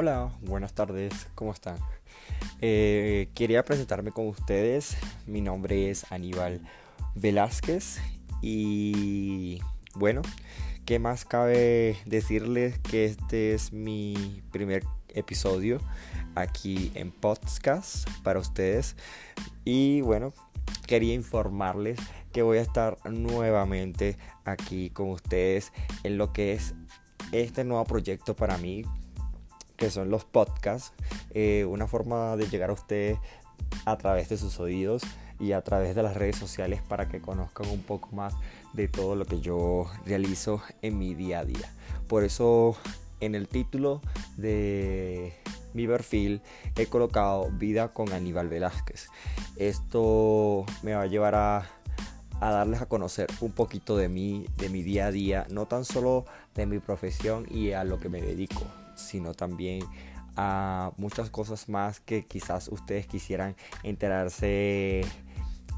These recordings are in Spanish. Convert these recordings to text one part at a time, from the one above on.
Hola, buenas tardes, ¿cómo están? Eh, quería presentarme con ustedes. Mi nombre es Aníbal Velázquez y bueno, ¿qué más cabe decirles que este es mi primer episodio aquí en podcast para ustedes y bueno, quería informarles que voy a estar nuevamente aquí con ustedes en lo que es este nuevo proyecto para mí que son los podcasts, eh, una forma de llegar a ustedes a través de sus oídos y a través de las redes sociales para que conozcan un poco más de todo lo que yo realizo en mi día a día. Por eso en el título de mi perfil he colocado Vida con Aníbal Velázquez. Esto me va a llevar a, a, darles a conocer un poquito de mí, de mi día a día, no tan solo de mi profesión y a lo que me dedico, sino también a muchas cosas más que quizás ustedes quisieran enterarse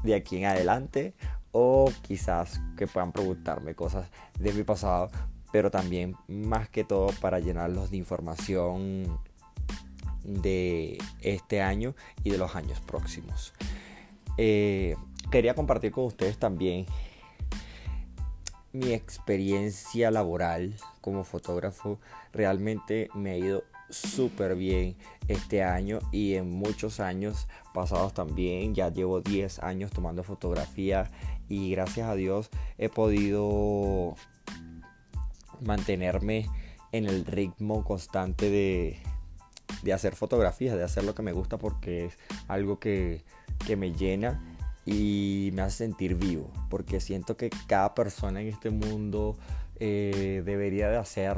de aquí en adelante o quizás que puedan preguntarme cosas de mi pasado, pero también más que todo para llenarlos de información de este año y de los años próximos. Eh, quería compartir con ustedes también mi experiencia laboral como fotógrafo realmente me ha ido súper bien este año y en muchos años pasados también. Ya llevo 10 años tomando fotografía y gracias a Dios he podido mantenerme en el ritmo constante de, de hacer fotografías, de hacer lo que me gusta porque es algo que, que me llena y me hace sentir vivo, porque siento que cada persona en este mundo eh, debería de hacer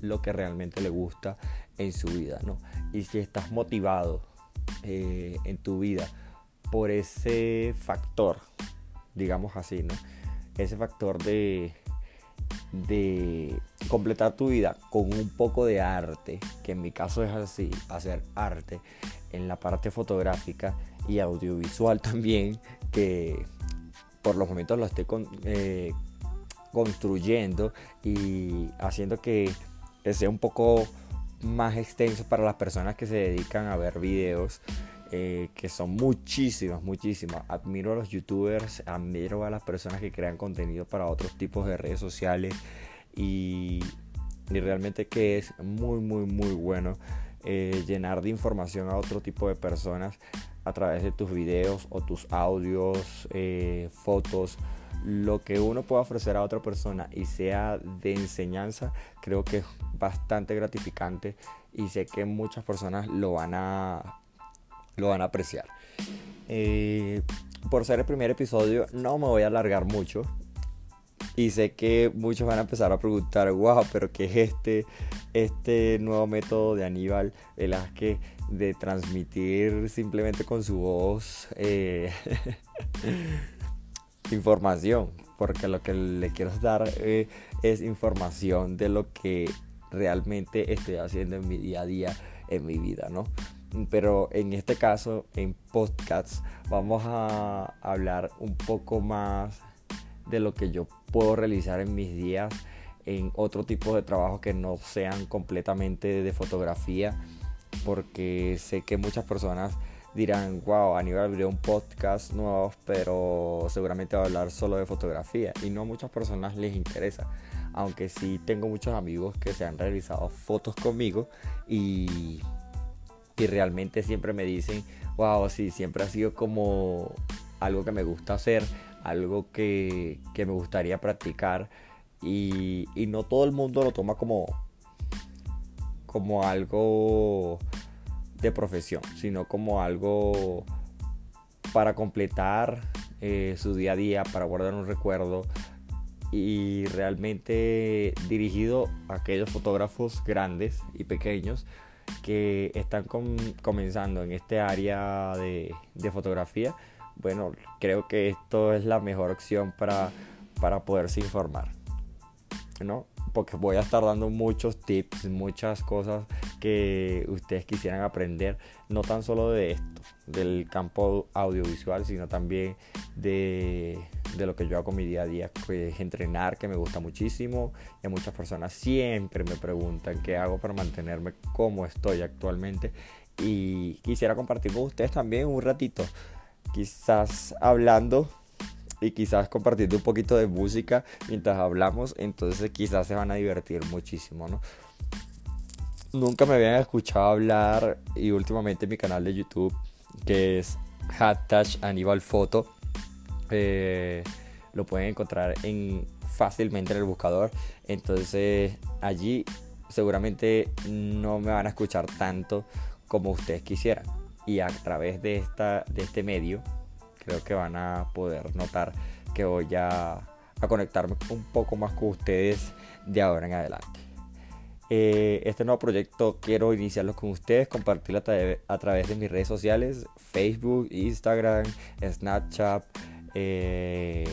lo que realmente le gusta en su vida, ¿no? Y si estás motivado eh, en tu vida por ese factor, digamos así, ¿no? Ese factor de, de completar tu vida con un poco de arte, que en mi caso es así, hacer arte en la parte fotográfica y audiovisual también, que por los momentos lo estoy eh, construyendo y haciendo que sea un poco más extenso para las personas que se dedican a ver videos. Eh, que son muchísimas, muchísimas. Admiro a los youtubers, admiro a las personas que crean contenido para otros tipos de redes sociales y, realmente que es muy, muy, muy bueno eh, llenar de información a otro tipo de personas a través de tus videos o tus audios, eh, fotos, lo que uno pueda ofrecer a otra persona y sea de enseñanza, creo que es bastante gratificante y sé que muchas personas lo van a, lo van a apreciar. Eh, por ser el primer episodio no me voy a alargar mucho, y sé que muchos van a empezar a preguntar, wow, pero ¿qué es este, este nuevo método de Aníbal Velázquez de transmitir simplemente con su voz eh, información? Porque lo que le quiero dar eh, es información de lo que realmente estoy haciendo en mi día a día, en mi vida, ¿no? Pero en este caso, en podcasts, vamos a hablar un poco más de lo que yo puedo realizar en mis días en otro tipo de trabajo que no sean completamente de fotografía porque sé que muchas personas dirán wow Aníbal abrió un podcast nuevo pero seguramente va a hablar solo de fotografía y no a muchas personas les interesa aunque sí tengo muchos amigos que se han realizado fotos conmigo y, y realmente siempre me dicen wow sí siempre ha sido como algo que me gusta hacer algo que, me gustaría practicar y, no todo el mundo lo toma como, como algo de profesión, sino como algo para completar eh, su día a día, para guardar un recuerdo. Y realmente dirigido a aquellos fotógrafos grandes y pequeños que están comenzando en este área de, de fotografía bueno, creo que esto es la mejor opción para, para poderse informar, ¿no? Porque voy a estar dando muchos tips, muchas cosas que ustedes quisieran aprender, no tan solo de esto, del campo audiovisual, sino también de, de lo que yo hago mi día a día, que es entrenar, que me gusta muchísimo. Y muchas personas siempre me preguntan qué hago para mantenerme como estoy actualmente. Y quisiera compartir con ustedes también un ratito, quizás hablando y quizás compartiendo un poquito de música mientras hablamos, entonces quizás se van a divertir muchísimo, ¿no? Nunca me habían escuchado hablar y últimamente mi canal de YouTube, que es hashtag Aníbal Foto, eh, lo pueden encontrar en, fácilmente en el buscador, entonces allí seguramente no me van a escuchar tanto como ustedes quisieran y a través de, esta, de este medio creo que van a poder notar que voy a, a conectarme un poco más con ustedes de ahora en adelante. Eh, este nuevo proyecto quiero iniciarlo con ustedes, compartirlo a, través de mis redes sociales, Facebook, Instagram, Snapchat, eh,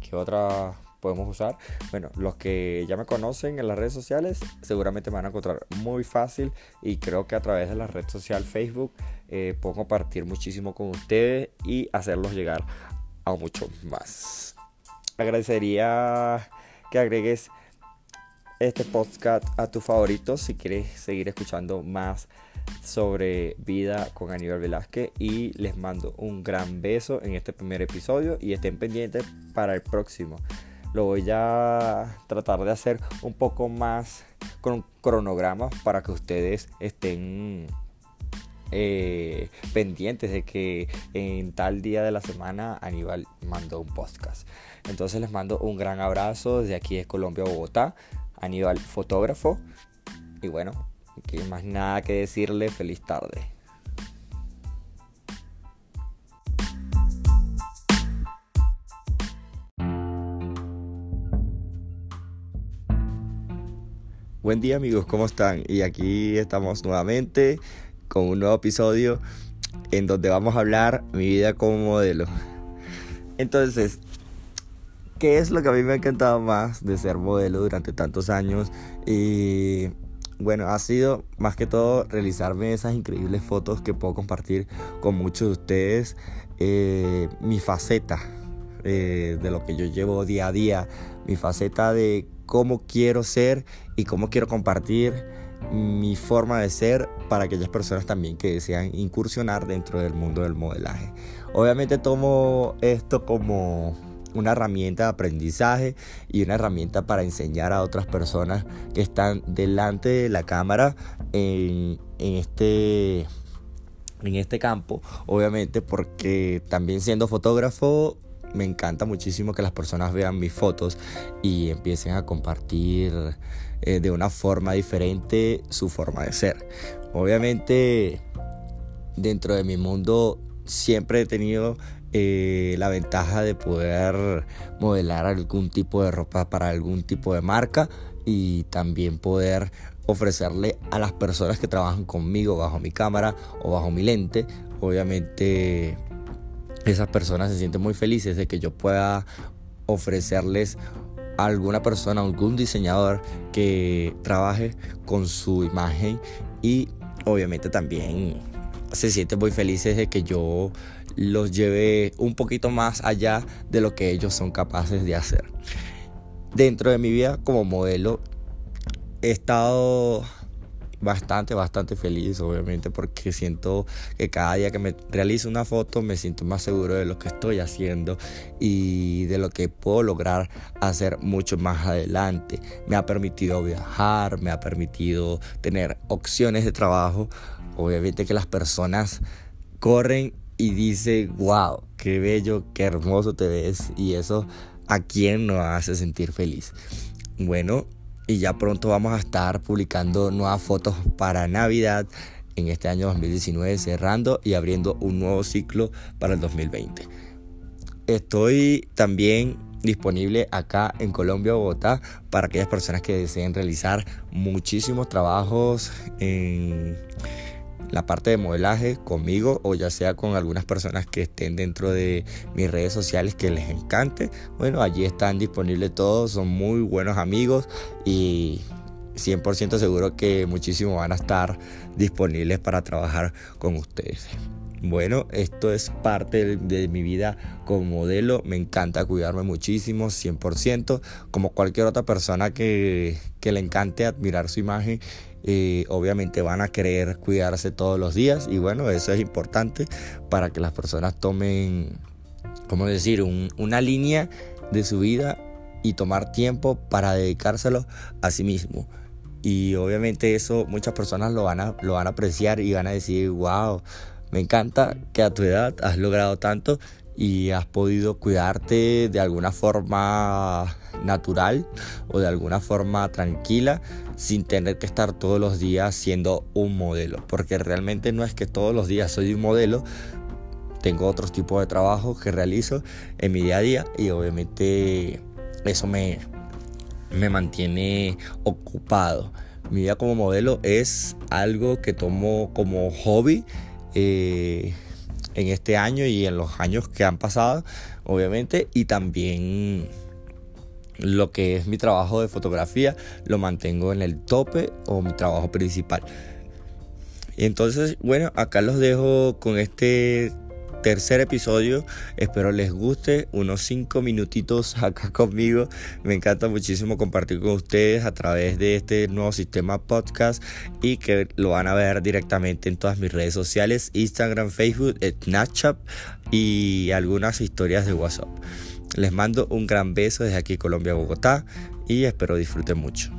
¿qué otra podemos usar? Bueno, los que ya me conocen en las redes sociales seguramente me van a encontrar muy fácil y creo que a través de la red social Facebook eh, puedo compartir muchísimo con ustedes y hacerlos llegar a mucho más. Agradecería que agregues este podcast a tus favoritos si quieres seguir escuchando más sobre vida con Aníbal Velázquez y les mando un gran beso en este primer episodio y estén pendientes para el próximo. Lo voy a tratar de hacer un poco más con cronograma para que ustedes estén eh, pendientes de que en tal día de la semana Aníbal mandó un podcast. Entonces les mando un gran abrazo desde aquí de Colombia, Bogotá. Aníbal, fotógrafo. Y bueno, aquí más nada que decirle, feliz tarde. Buen día amigos, ¿cómo están? Y aquí estamos nuevamente con un nuevo episodio en donde vamos a hablar mi vida como modelo. Entonces, ¿qué es lo que a mí me ha encantado más de ser modelo durante tantos años? Y bueno, ha sido más que todo realizarme esas increíbles fotos que puedo compartir con muchos de ustedes. Eh, mi faceta eh, de lo que yo llevo día a día, mi faceta de cómo quiero ser y cómo quiero compartir mi forma de ser para aquellas personas también que desean incursionar dentro del mundo del modelaje. Obviamente tomo esto como una herramienta de aprendizaje y una herramienta para enseñar a otras personas que están delante de la cámara en, en este en este campo, obviamente porque también siendo fotógrafo me encanta muchísimo que las personas vean mis fotos y empiecen a compartir eh, de una forma diferente su forma de ser. Obviamente, dentro de mi mundo siempre he tenido eh, la ventaja de poder modelar algún tipo de ropa para algún tipo de marca y también poder ofrecerle a las personas que trabajan conmigo bajo mi cámara o bajo mi lente, obviamente esas personas se sienten muy felices de que yo pueda ofrecerles a alguna persona, algún diseñador que trabaje con su imagen y obviamente también se sienten muy felices de que yo los lleve un poquito más allá de lo que ellos son capaces de hacer. Dentro de mi vida como modelo he estado bastante, bastante feliz, obviamente, porque siento que cada día que me realizo una foto me siento más seguro de lo que estoy haciendo y de lo que puedo lograr hacer mucho más adelante. Me ha permitido viajar, me ha permitido tener opciones de trabajo. Obviamente que las personas corren y dicen, wow, qué bello, qué hermoso te ves y eso a quien nos hace sentir feliz. Bueno, y ya pronto vamos a estar publicando nuevas fotos para Navidad en este año 2019 cerrando y abriendo un nuevo ciclo para el 2020. Estoy también disponible acá en Colombia, Bogotá, para aquellas personas que deseen realizar muchísimos trabajos en la parte de modelaje conmigo o ya sea con algunas personas que estén dentro de mis redes sociales que les encante. Bueno, allí están disponibles todos, son muy buenos amigos y 100% seguro que muchísimos van a estar disponibles para trabajar con ustedes. bueno, esto es parte de, mi vida como modelo. Me encanta cuidarme muchísimo, 100%. Como cualquier otra persona que, le encante admirar su imagen, obviamente van a querer cuidarse todos los días. Y bueno, eso es importante para que las personas tomen, ¿cómo decir?, una línea de su vida y tomar tiempo para dedicárselo a sí mismo. Y obviamente eso muchas personas lo van a, lo van a apreciar y van a decir, wow me encanta que a tu edad has logrado tanto y has podido cuidarte de alguna forma natural o de alguna forma tranquila sin tener que estar todos los días siendo un modelo. Porque realmente no es que todos los días soy un modelo, tengo otros tipos de trabajo que realizo en mi día a día y obviamente eso me, me mantiene ocupado. Mi vida como modelo es algo que tomo como hobby eh, en este año y en los años que han pasado, obviamente, y también lo que es mi trabajo de fotografía lo mantengo en el tope o mi trabajo principal. Entonces, bueno, acá los dejo con este tercer episodio. Espero les guste. Unos 5 minutitos acá conmigo. Me encanta muchísimo compartir con ustedes a través de este nuevo sistema podcast y que lo van a ver directamente en todas mis redes sociales, Instagram, Facebook, Snapchat y algunas historias de WhatsApp. Les mando un gran beso desde aquí Colombia, Bogotá y espero disfruten mucho.